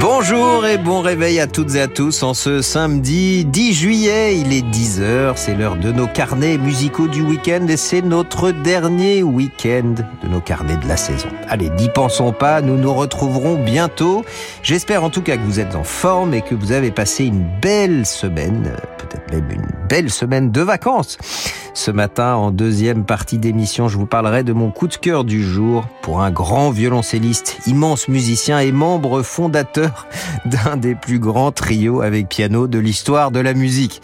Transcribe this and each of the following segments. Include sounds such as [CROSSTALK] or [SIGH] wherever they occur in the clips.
Bonjour et bon réveil à toutes et à tous en ce samedi 10 juillet. Il est 10h, c'est l'heure de nos carnets musicaux du week-end et c'est notre dernier week-end de nos carnets de la saison. Allez, n'y pensons pas, nous nous retrouverons bientôt. J'espère en tout cas que vous êtes en forme et que vous avez passé une belle semaine, peut-être même une belle semaine de vacances. Ce matin, en deuxième partie d'émission, je vous parlerai de mon coup de cœur du jour pour un grand violoncelliste, immense musicien et membre fondateur [LAUGHS] d'un des plus grands trios avec piano de l'histoire de la musique.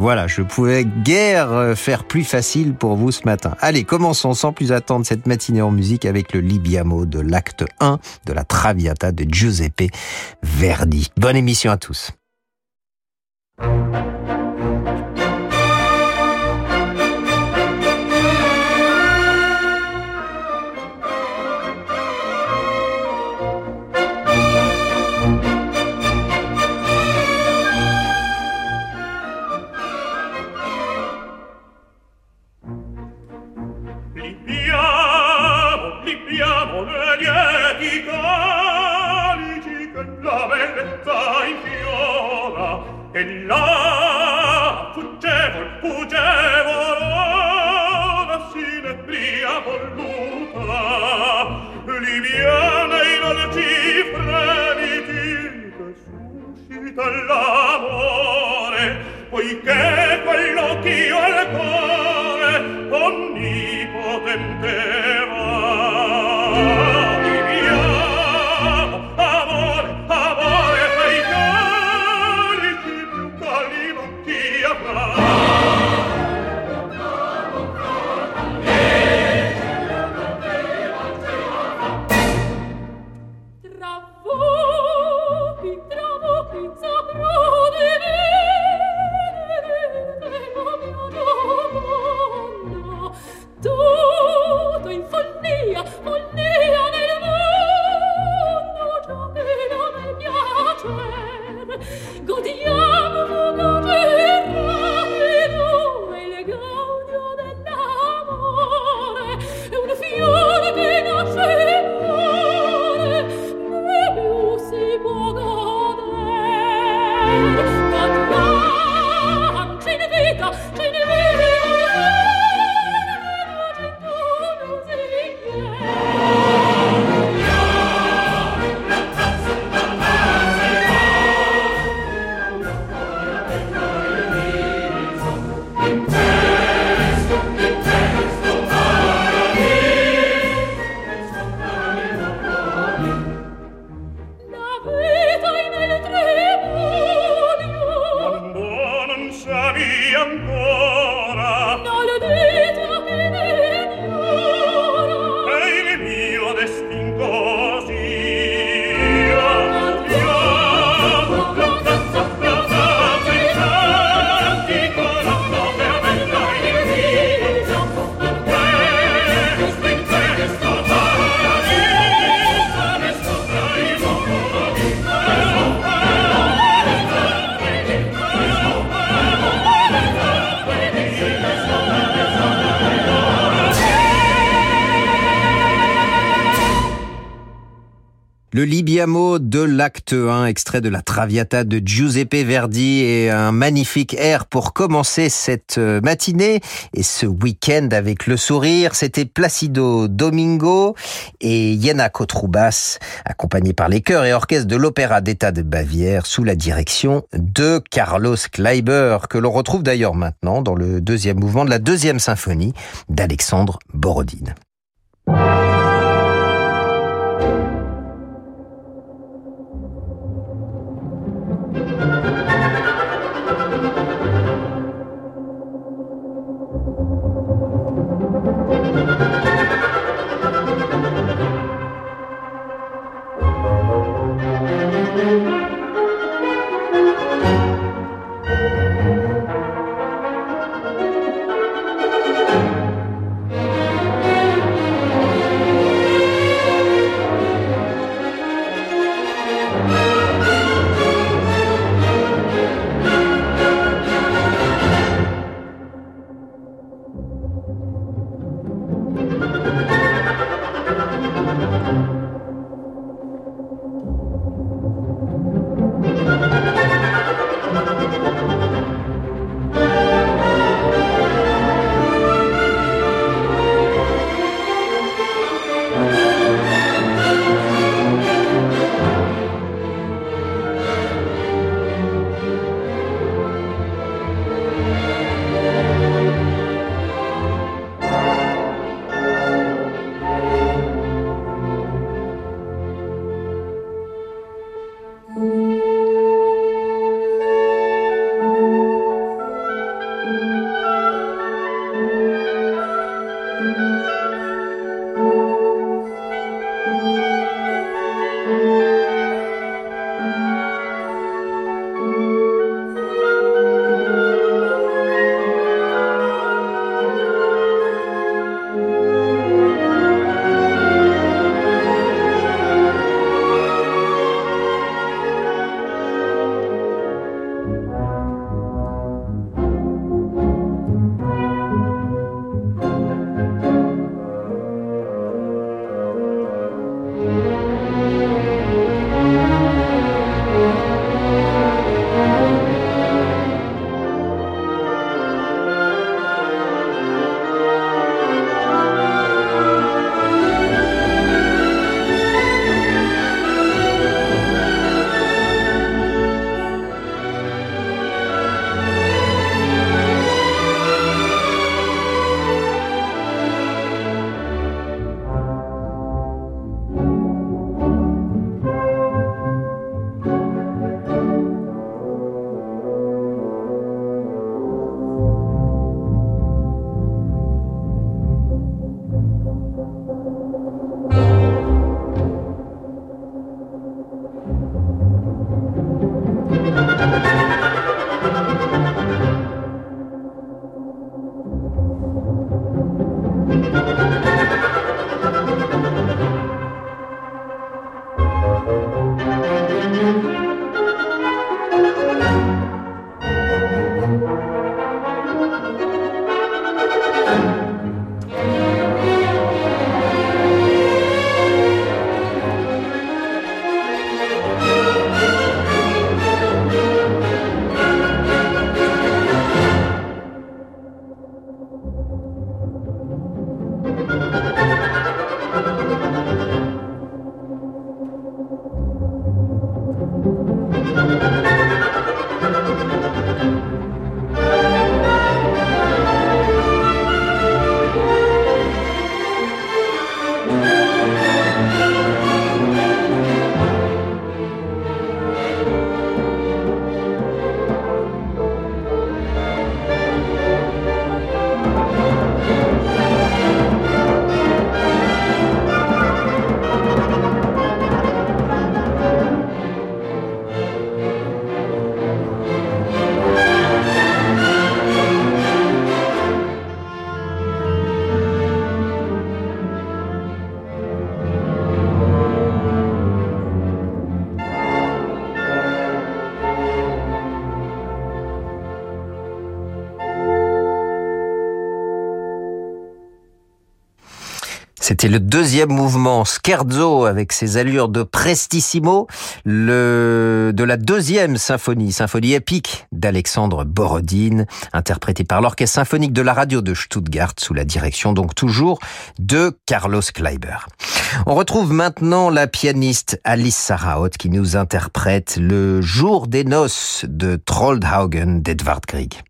Voilà, je pouvais guère faire plus facile pour vous ce matin. Allez, commençons sans plus attendre cette matinée en musique avec le Libiamo de l'acte 1 de la Traviata de Giuseppe Verdi. Bonne émission à tous. e là fuggevol fuggevol la sinetria voluta. Liviana in alci fremiti che suscita l'amore poiché Le Libiamo de l'acte 1, extrait de la Traviata de Giuseppe Verdi et un magnifique air pour commencer cette euh, matinée et ce week-end avec le sourire. C'était Placido Domingo et Jena Kotroubas, accompagnés par les chœurs et orchestres de l'Opéra d'État de Bavière sous la direction de Carlos Kleiber, que l'on retrouve d'ailleurs maintenant dans le deuxième mouvement de la deuxième symphonie d'Alexandre Borodine. C'était le deuxième mouvement Scherzo avec ses allures de prestissimo, le, de la deuxième symphonie, symphonie épique d'Alexandre Borodine, interprétée par l'Orchestre symphonique de la radio de Stuttgart sous la direction donc toujours de Carlos Kleiber. On retrouve maintenant la pianiste Alice Saraot qui nous interprète le jour des noces de Troldhaugen d'Edvard Grieg.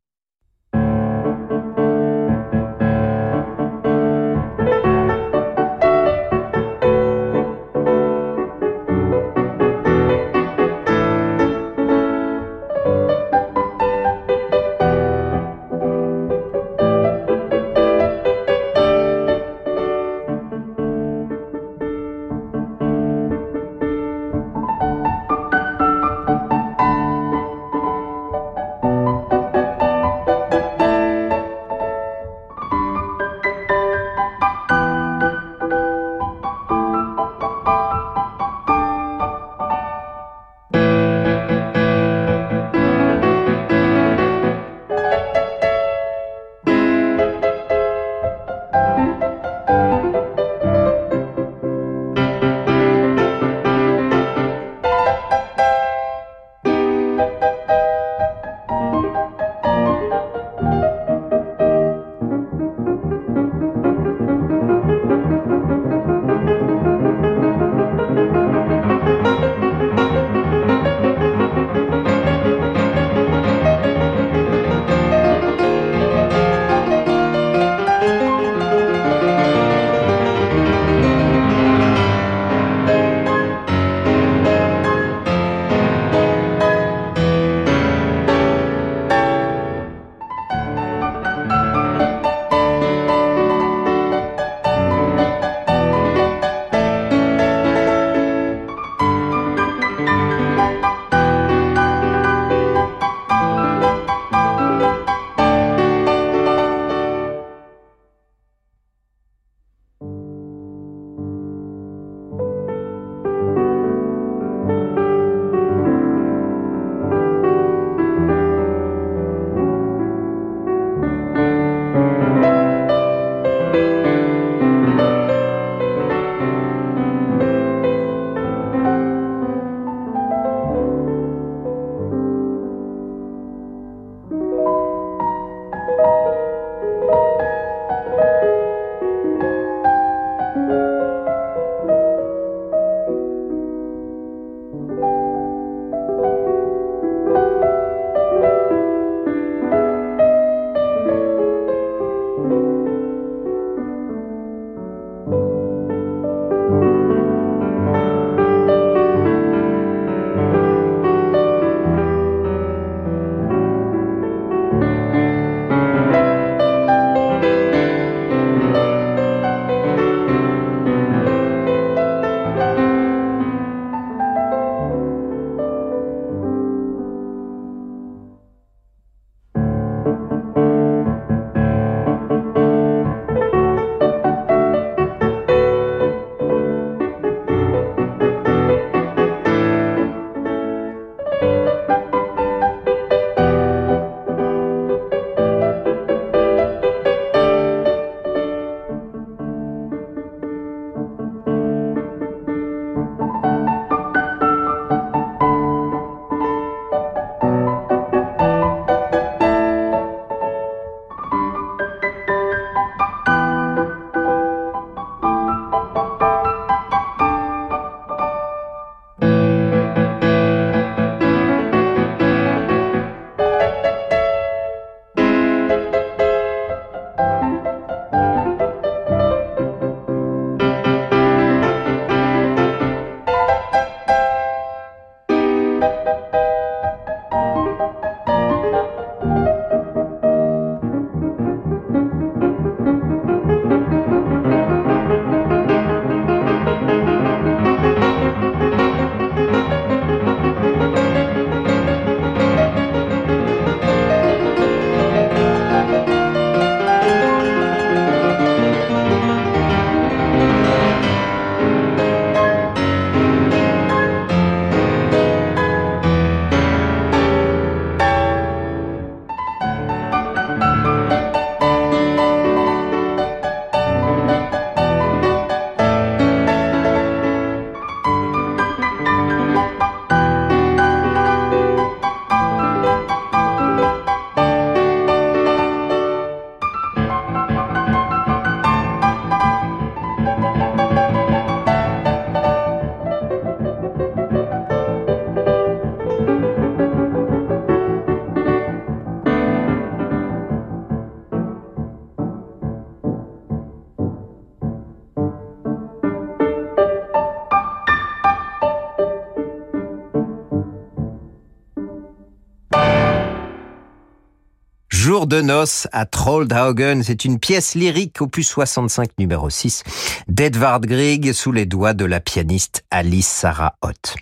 De noces à Trollhaugen. C'est une pièce lyrique opus 65 numéro 6 d'Edvard Grieg sous les doigts de la pianiste Alice Sarah Ott.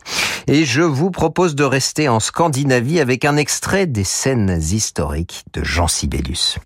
Et je vous propose de rester en Scandinavie avec un extrait des scènes historiques de Jean Sibelius.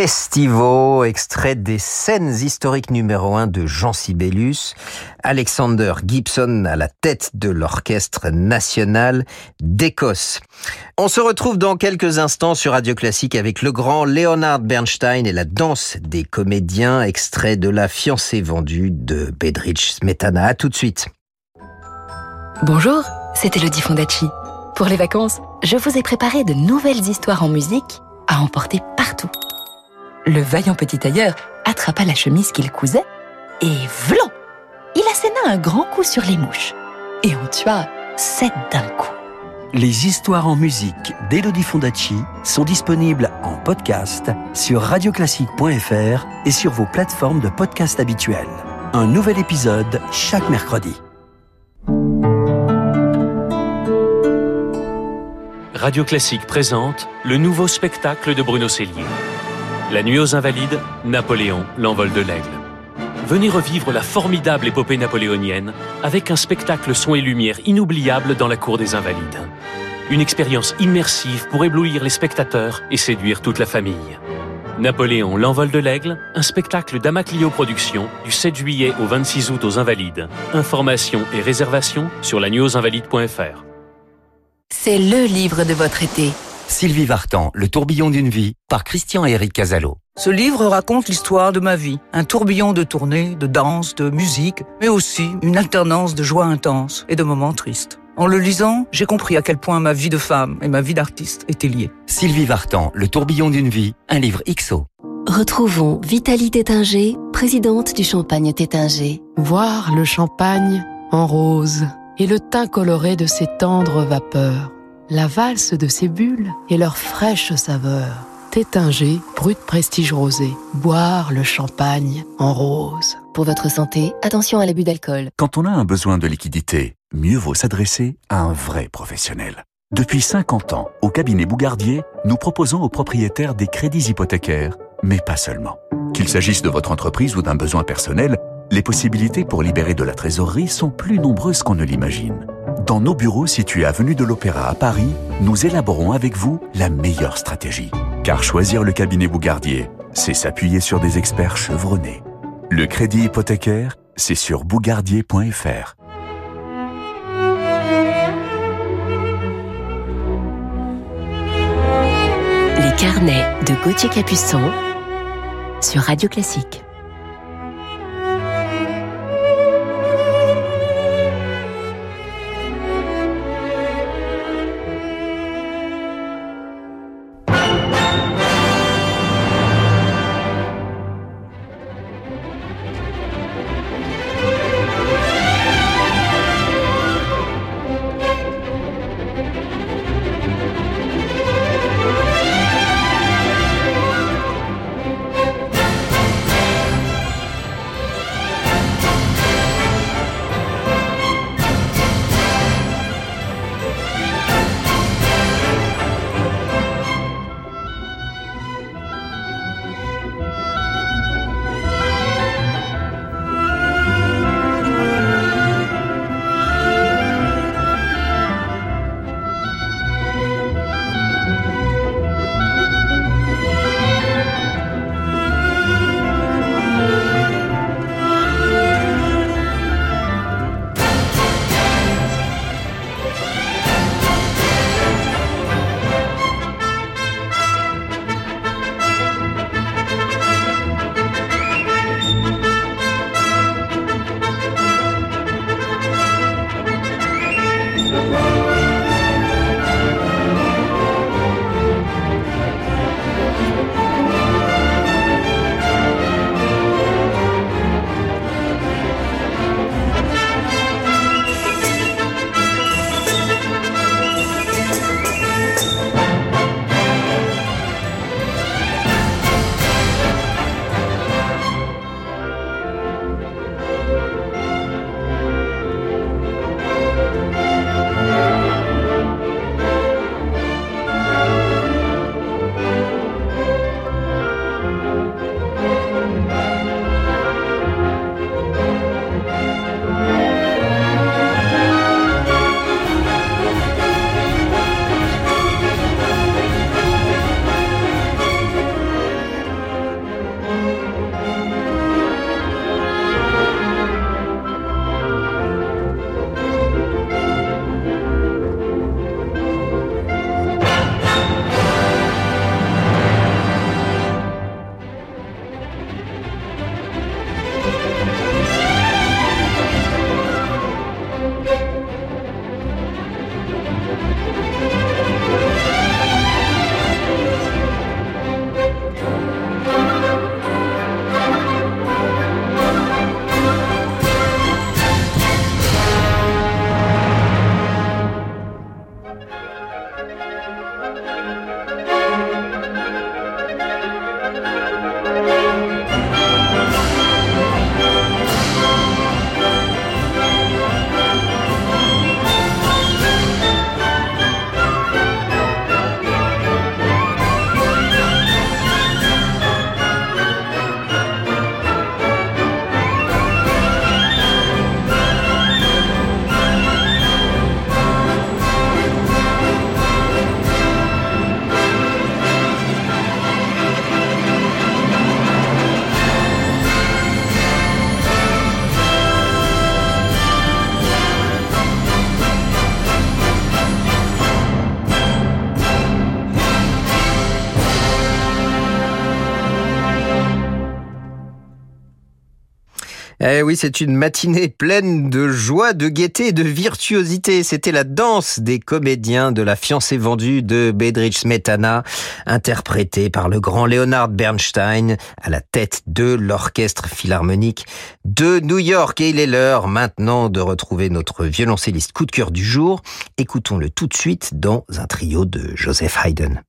Festival, extrait des scènes historiques numéro 1 de Jean Sibelius, Alexander Gibson à la tête de l'Orchestre national d'Écosse. On se retrouve dans quelques instants sur Radio Classique avec le grand Leonard Bernstein et la danse des comédiens, extrait de La fiancée vendue de Bedrich Smetana. À tout de suite. Bonjour, c'est Elodie Fondacci. Pour les vacances, je vous ai préparé de nouvelles histoires en musique à emporter partout. Le vaillant petit tailleur attrapa la chemise qu'il cousait et vlan Il asséna un grand coup sur les mouches et en tua sept d'un coup. Les histoires en musique d'Elodie Fondacci sont disponibles en podcast sur radioclassique.fr et sur vos plateformes de podcast habituelles. Un nouvel épisode chaque mercredi. Radio Classique présente le nouveau spectacle de Bruno Cellier. La nuit aux Invalides, Napoléon, l'envol de l'aigle. Venez revivre la formidable épopée napoléonienne avec un spectacle son et lumière inoubliable dans la cour des Invalides. Une expérience immersive pour éblouir les spectateurs et séduire toute la famille. Napoléon, l'envol de l'aigle, un spectacle d'Amaclio Productions du 7 juillet au 26 août aux Invalides. Informations et réservations sur lanuitauxinvalides.fr. C'est le livre de votre été. Sylvie Vartan, Le tourbillon d'une vie, par Christian et Eric Casalo. Ce livre raconte l'histoire de ma vie. Un tourbillon de tournées, de danse, de musique, mais aussi une alternance de joie intense et de moments tristes. En le lisant, j'ai compris à quel point ma vie de femme et ma vie d'artiste étaient liées. Sylvie Vartan, Le tourbillon d'une vie, un livre XO. Retrouvons Vitalie Tétinger, présidente du Champagne Tétinger. Voir le champagne en rose et le teint coloré de ses tendres vapeurs, la valse de ses bulles et leur fraîche saveur. Tétinger, brut prestige rosé, boire le champagne en rose. Pour votre santé, attention à l'abus d'alcool. Quand on a un besoin de liquidité, mieux vaut s'adresser à un vrai professionnel. Depuis 50 ans, au cabinet Bougardier, nous proposons aux propriétaires des crédits hypothécaires, mais pas seulement. Qu'il s'agisse de votre entreprise ou d'un besoin personnel, les possibilités pour libérer de la trésorerie sont plus nombreuses qu'on ne l'imagine. Dans nos bureaux situés avenue de l'Opéra à Paris, nous élaborons avec vous la meilleure stratégie. Car choisir le cabinet Bougardier, c'est s'appuyer sur des experts chevronnés. Le crédit hypothécaire, c'est sur bougardier.fr. Les carnets de Gauthier Capuçon sur Radio Classique. Eh oui, c'est une matinée pleine de joie, de gaieté et de virtuosité. C'était la danse des comédiens de la fiancée vendue de Bedrich Smetana, interprétée par le grand Leonard Bernstein à la tête de l'orchestre philharmonique de New York. Et il est l'heure maintenant de retrouver notre violoncelliste coup de cœur du jour. Écoutons-le tout de suite dans un trio de Joseph Haydn.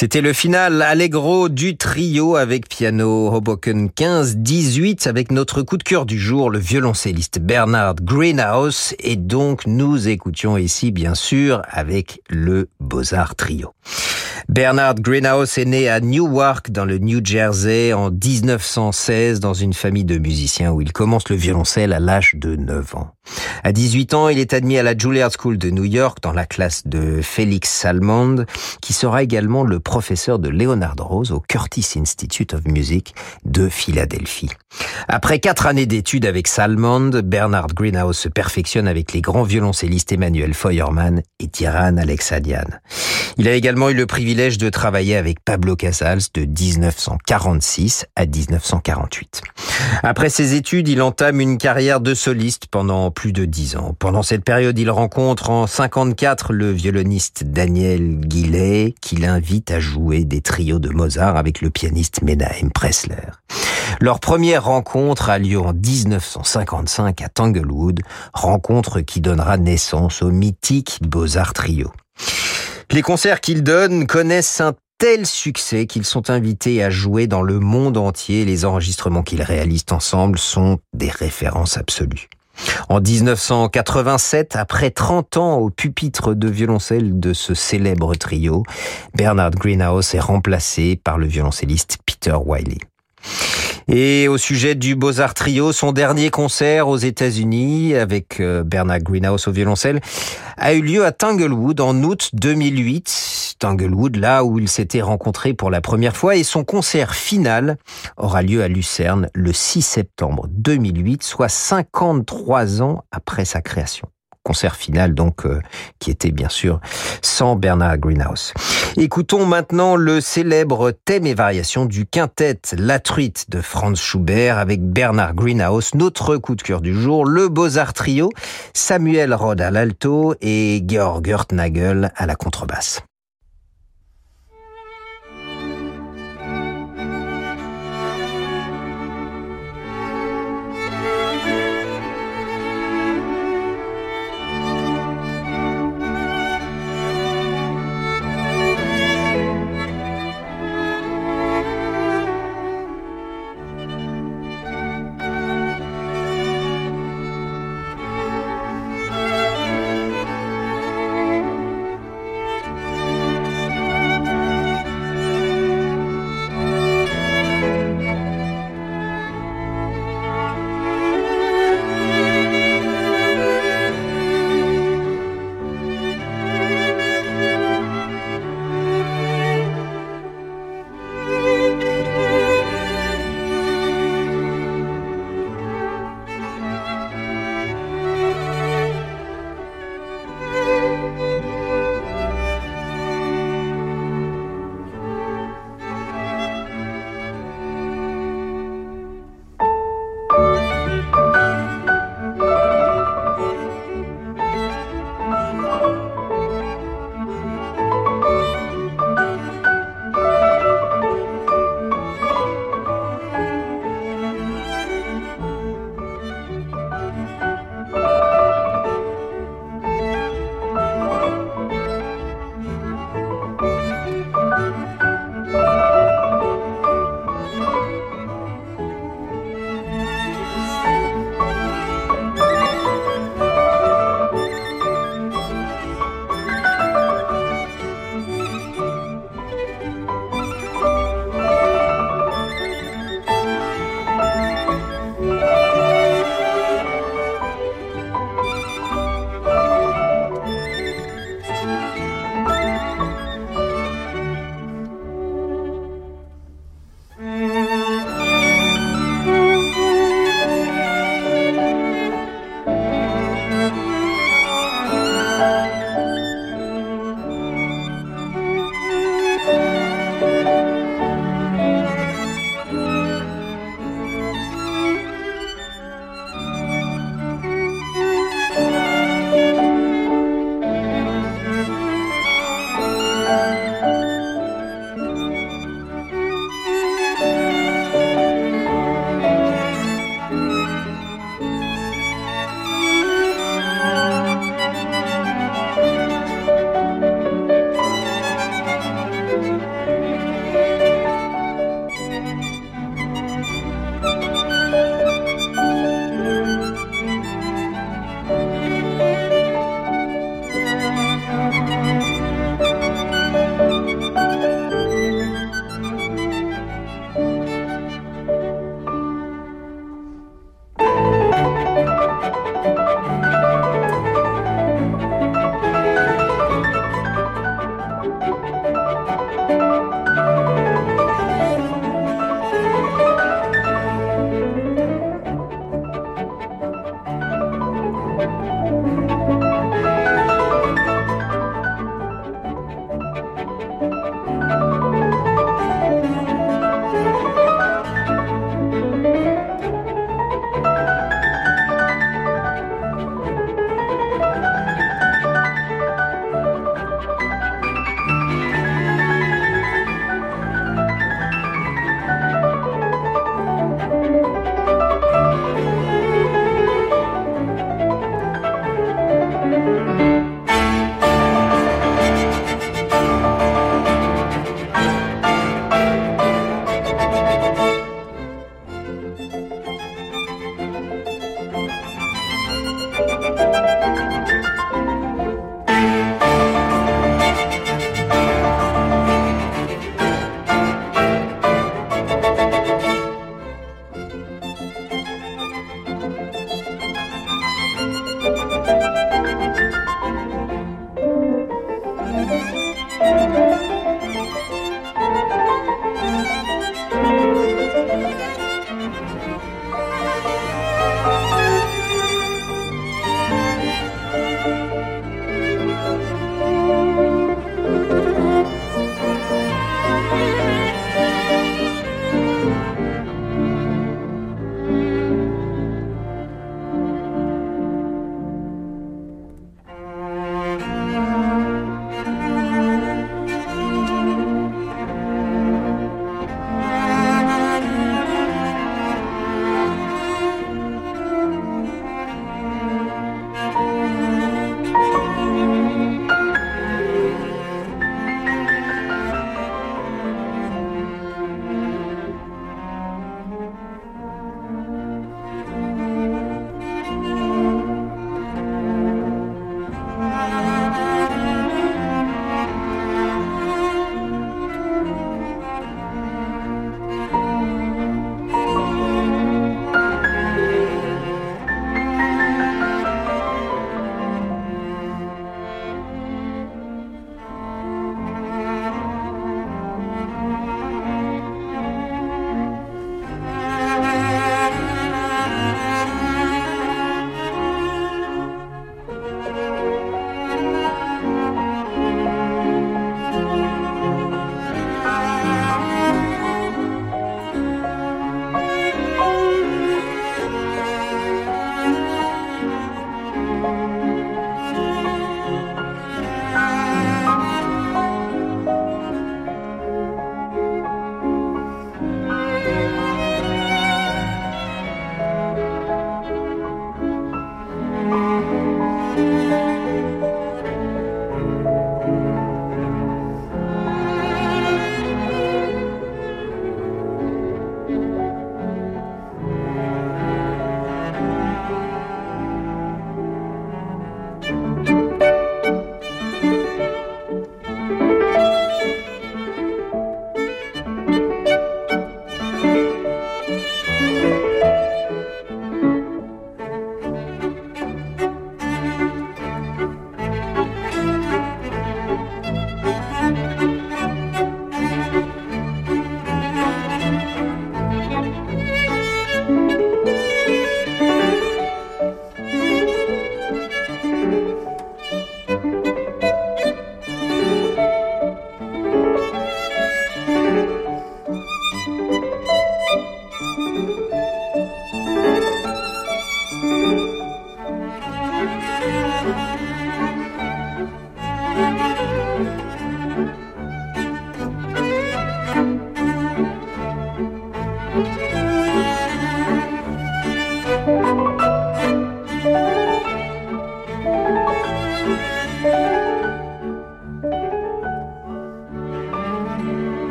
C'était le final allegro du trio avec piano Hoboken 15-18 avec notre coup de cœur du jour, le violoncelliste Bernard Greenhouse. Et donc, nous écoutions ici, bien sûr, avec le Beaux-Arts Trio. Bernard Greenhouse est né à Newark, dans le New Jersey, en 1916, dans une famille de musiciens où il commence le violoncelle à l'âge de 9 ans. À 18 ans, il est admis à la Juilliard School de New York dans la classe de Félix Salmond, qui sera également le professeur de Leonard Rose au Curtis Institute of Music de Philadelphie. Après quatre années d'études avec Salmond, Bernard Greenhouse se perfectionne avec les grands violoncellistes Emmanuel Feuermann et Tiran Alexadian. Il a également eu le de travailler avec Pablo Casals de 1946 à 1948. Après ses études, il entame une carrière de soliste pendant plus de dix ans. Pendant cette période, il rencontre en 54 le violoniste Daniel Guillet qui l'invite à jouer des trios de Mozart avec le pianiste Menahem Pressler. Leur première rencontre a lieu en 1955 à Tanglewood, rencontre qui donnera naissance au mythique Beaux-Arts Trio. Les concerts qu'ils donnent connaissent un tel succès qu'ils sont invités à jouer dans le monde entier. Les enregistrements qu'ils réalisent ensemble sont des références absolues. En 1987, après 30 ans au pupitre de violoncelle de ce célèbre trio, Bernard Greenhouse est remplacé par le violoncelliste Peter Wiley. Et au sujet du Beaux-Arts Trio, son dernier concert aux États-Unis avec euh, Bernard Greenhouse au violoncelle a eu lieu à Tanglewood en août 2008. Tanglewood, là où ils s'étaient rencontrés pour la première fois et son concert final aura lieu à Lucerne le 6 septembre 2008, soit 53 ans après sa création concert final donc euh, qui était bien sûr sans Bernard Greenhouse. Écoutons maintenant le célèbre thème et variation du quintet La Truite de Franz Schubert avec Bernard Greenhouse, notre coup de cœur du jour, le Beaux-Arts Trio, Samuel Rode à l'alto et Georg Gertnagel à la contrebasse.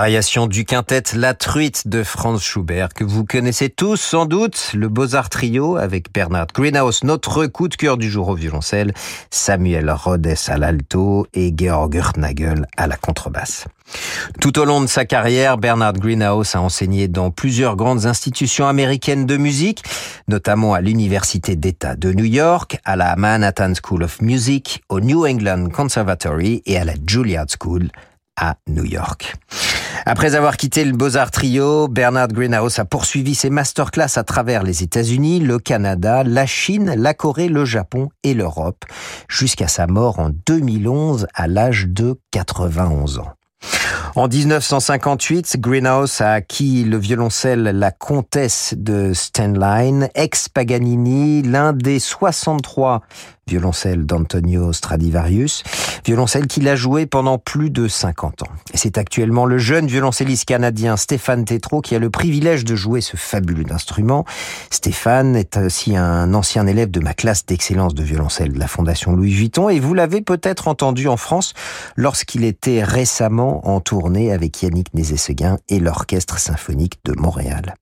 Variation du quintet La Truite de Franz Schubert, que vous connaissez tous sans doute, le Beaux-Arts Trio avec Bernard Greenhouse, notre coup de cœur du jour au violoncelle, Samuel Rhodes à l'alto et Georg Hurtnagel à la contrebasse. Tout au long de sa carrière, Bernard Greenhouse a enseigné dans plusieurs grandes institutions américaines de musique, notamment à l'Université d'État de New York, à la Manhattan School of Music, au New England Conservatory et à la Juilliard School à New York. Après avoir quitté le Beaux-Arts Trio, Bernard Greenhouse a poursuivi ses masterclass à travers les États-Unis, le Canada, la Chine, la Corée, le Japon et l'Europe, jusqu'à sa mort en 2011 à l'âge de 91 ans. En 1958, Greenhouse a acquis le violoncelle La Comtesse de Stenline, ex-Paganini, l'un des 63 violoncelle d'Antonio Stradivarius, violoncelle qu'il a joué pendant plus de 50 ans. Et c'est actuellement le jeune violoncelliste canadien Stéphane Tétrault qui a le privilège de jouer ce fabuleux instrument. Stéphane est aussi un ancien élève de ma classe d'excellence de violoncelle de la Fondation Louis Vuitton et vous l'avez peut-être entendu en France lorsqu'il était récemment en tournée avec Yannick Nézet-Seguin et l'Orchestre symphonique de Montréal.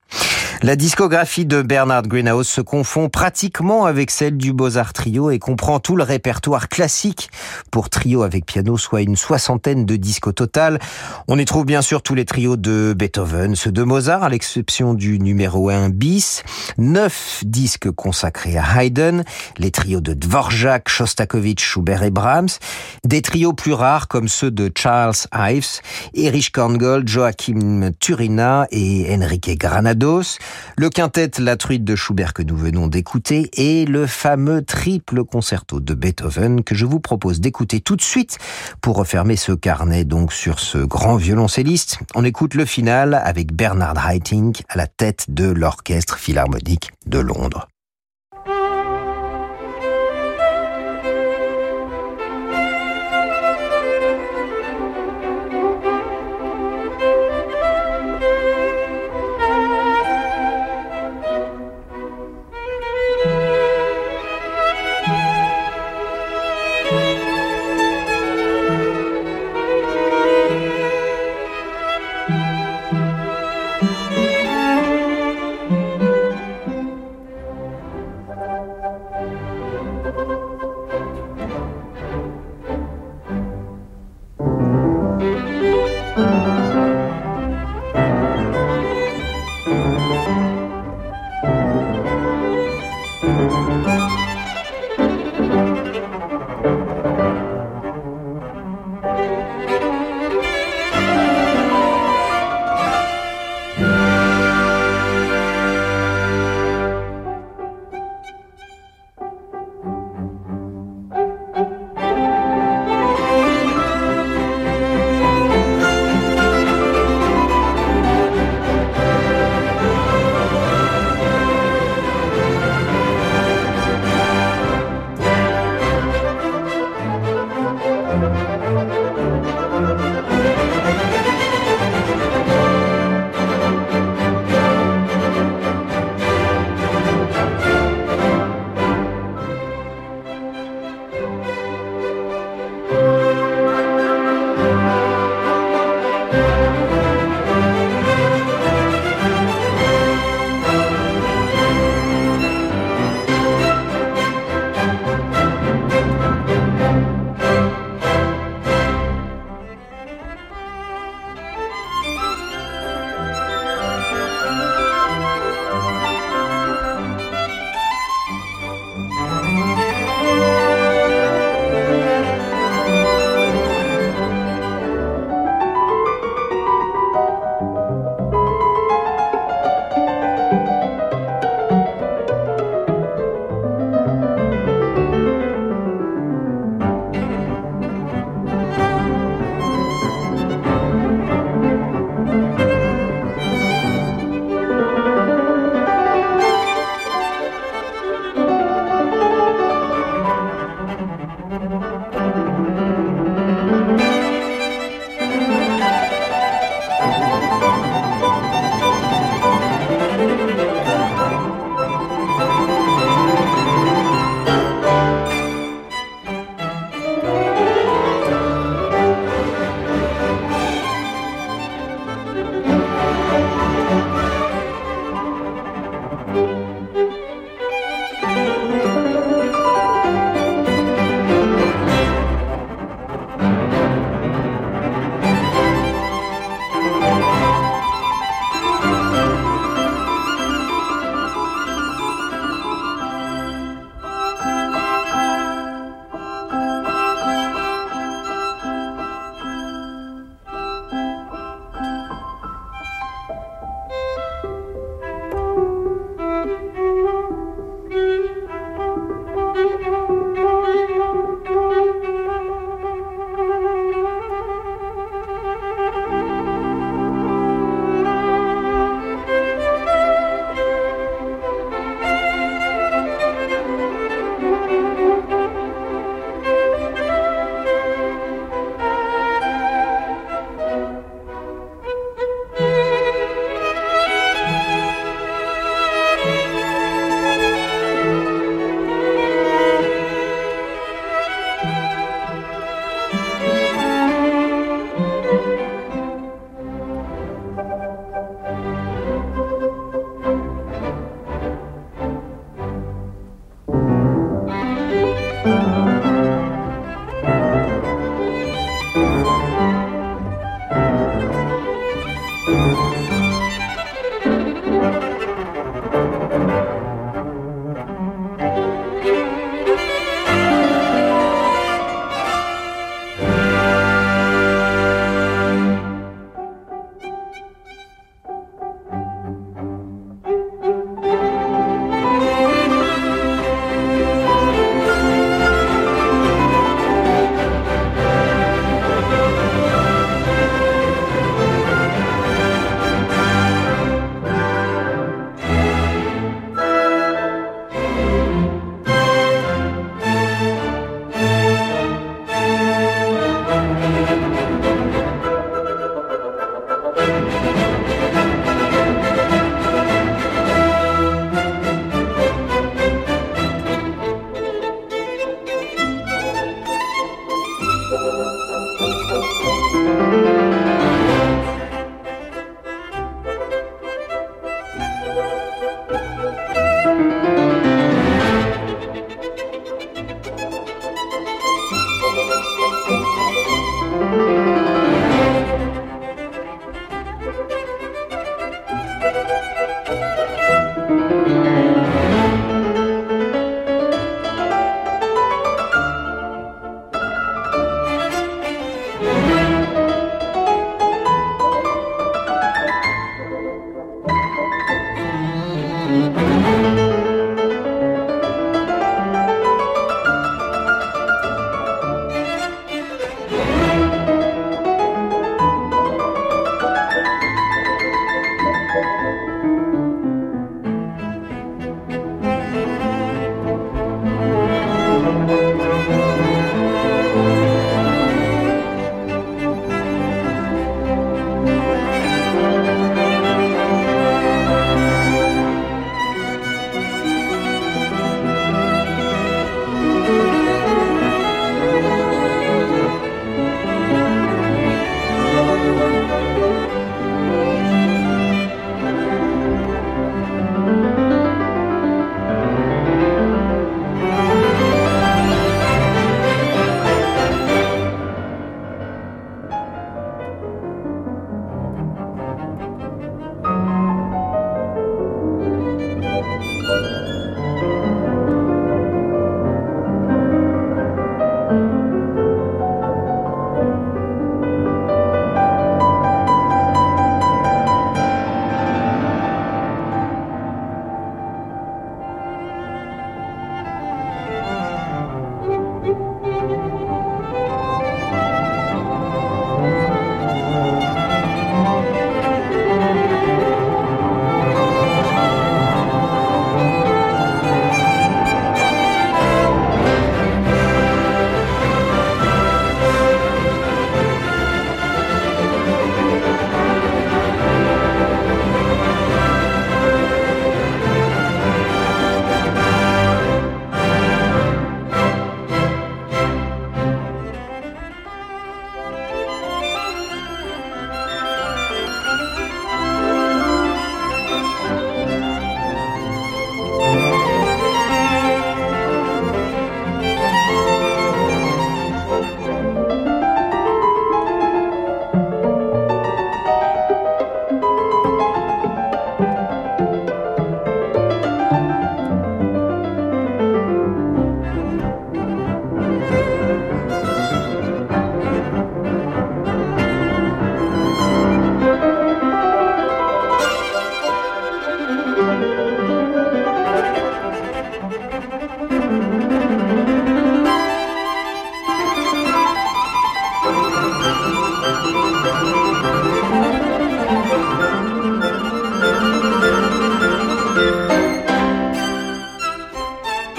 La discographie de Bernard Greenhouse se confond pratiquement avec celle du Beaux-Arts Trio et comprend tout le répertoire classique. Pour trio avec piano, soit une soixantaine de disques au total. On y trouve bien sûr tous les trios de Beethoven, ceux de Mozart, à l'exception du numéro 1 bis, neuf disques consacrés à Haydn, les trios de Dvorak, Shostakovich, Schubert et Brahms, des trios plus rares comme ceux de Charles Ives, Erich Korngold, Joachim Turina et Enrique Le quintet La Truite de Schubert que nous venons d'écouter et le fameux triple concerto de Beethoven que je vous propose d'écouter tout de suite pour refermer ce carnet donc sur ce grand violoncelliste. On écoute le final avec Bernard Haitink à la tête de l'Orchestre Philharmonique de Londres.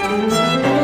Música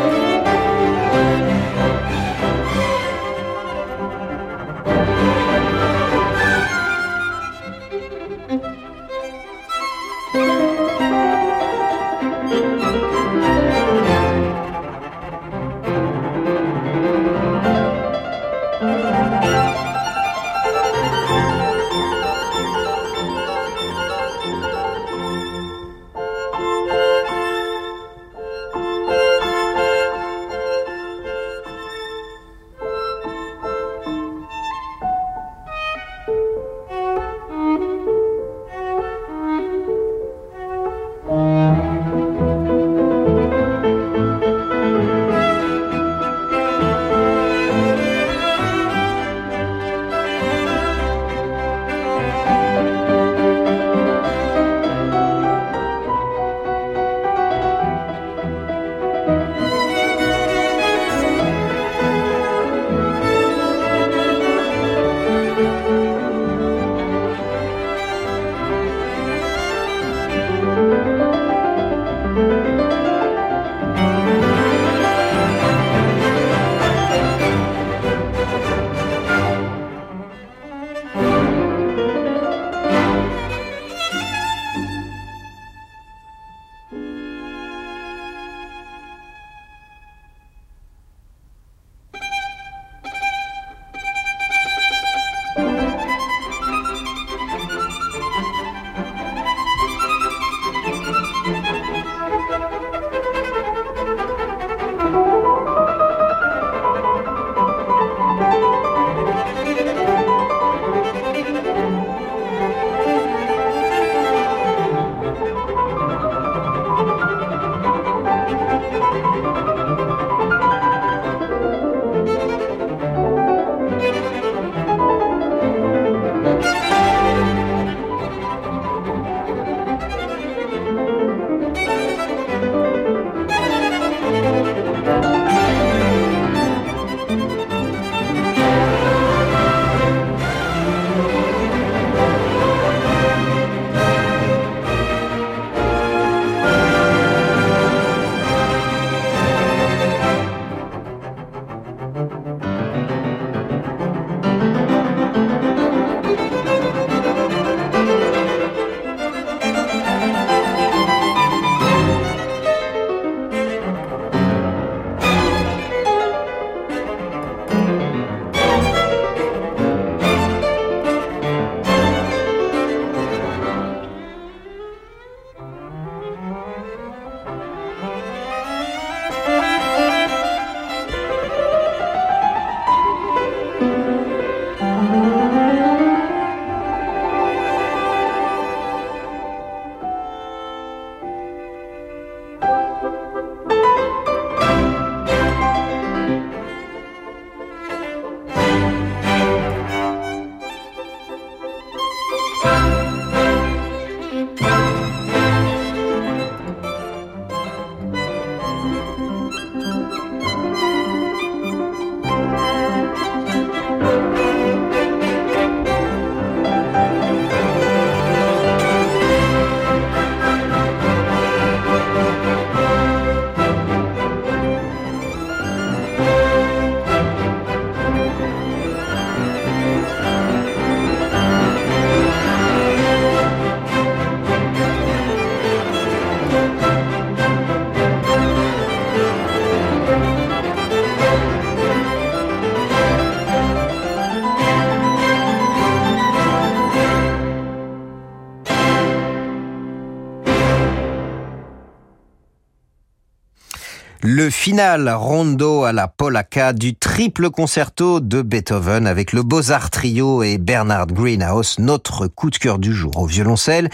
Le final rondo à la polacca du triple concerto de Beethoven avec le Beaux-Arts Trio et Bernard Greenhouse, notre coup de cœur du jour au violoncelle,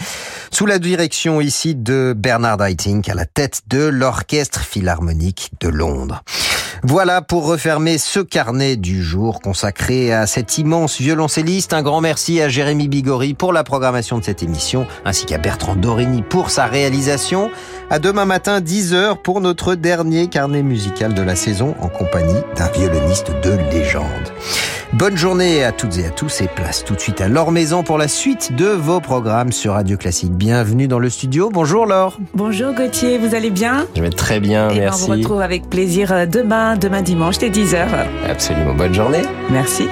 sous la direction ici de Bernard Haitink à la tête de l'Orchestre Philharmonique de Londres. Voilà pour refermer ce carnet du jour consacré à cet immense violoncelliste. Un grand merci à Jérémy Bigori pour la programmation de cette émission, ainsi qu'à Bertrand Dorigny pour sa réalisation. À demain matin, 10h pour notre dernier carnet musical de la saison en compagnie d'un violoniste de légende. Bonne journée à toutes et à tous et place tout de suite à Laure Maison pour la suite de vos programmes sur Radio Classique. Bienvenue dans le studio. Bonjour Laure. Bonjour Gauthier, vous allez bien? Je vais très bien, Et ben, merci. on vous retrouve avec plaisir demain, demain dimanche dès 10h. Absolument, bonne journée. Merci.